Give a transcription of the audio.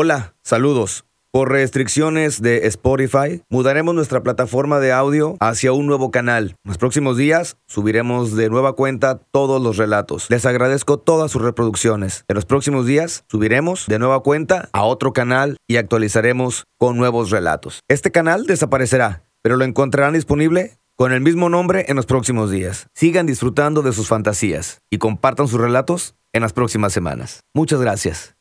Hola, saludos. Por restricciones de Spotify, mudaremos nuestra plataforma de audio hacia un nuevo canal. En los próximos días subiremos de nueva cuenta todos los relatos. Les agradezco todas sus reproducciones. En los próximos días subiremos de nueva cuenta a otro canal y actualizaremos con nuevos relatos. Este canal desaparecerá, pero lo encontrarán disponible con el mismo nombre en los próximos días. Sigan disfrutando de sus fantasías y compartan sus relatos en las próximas semanas. Muchas gracias.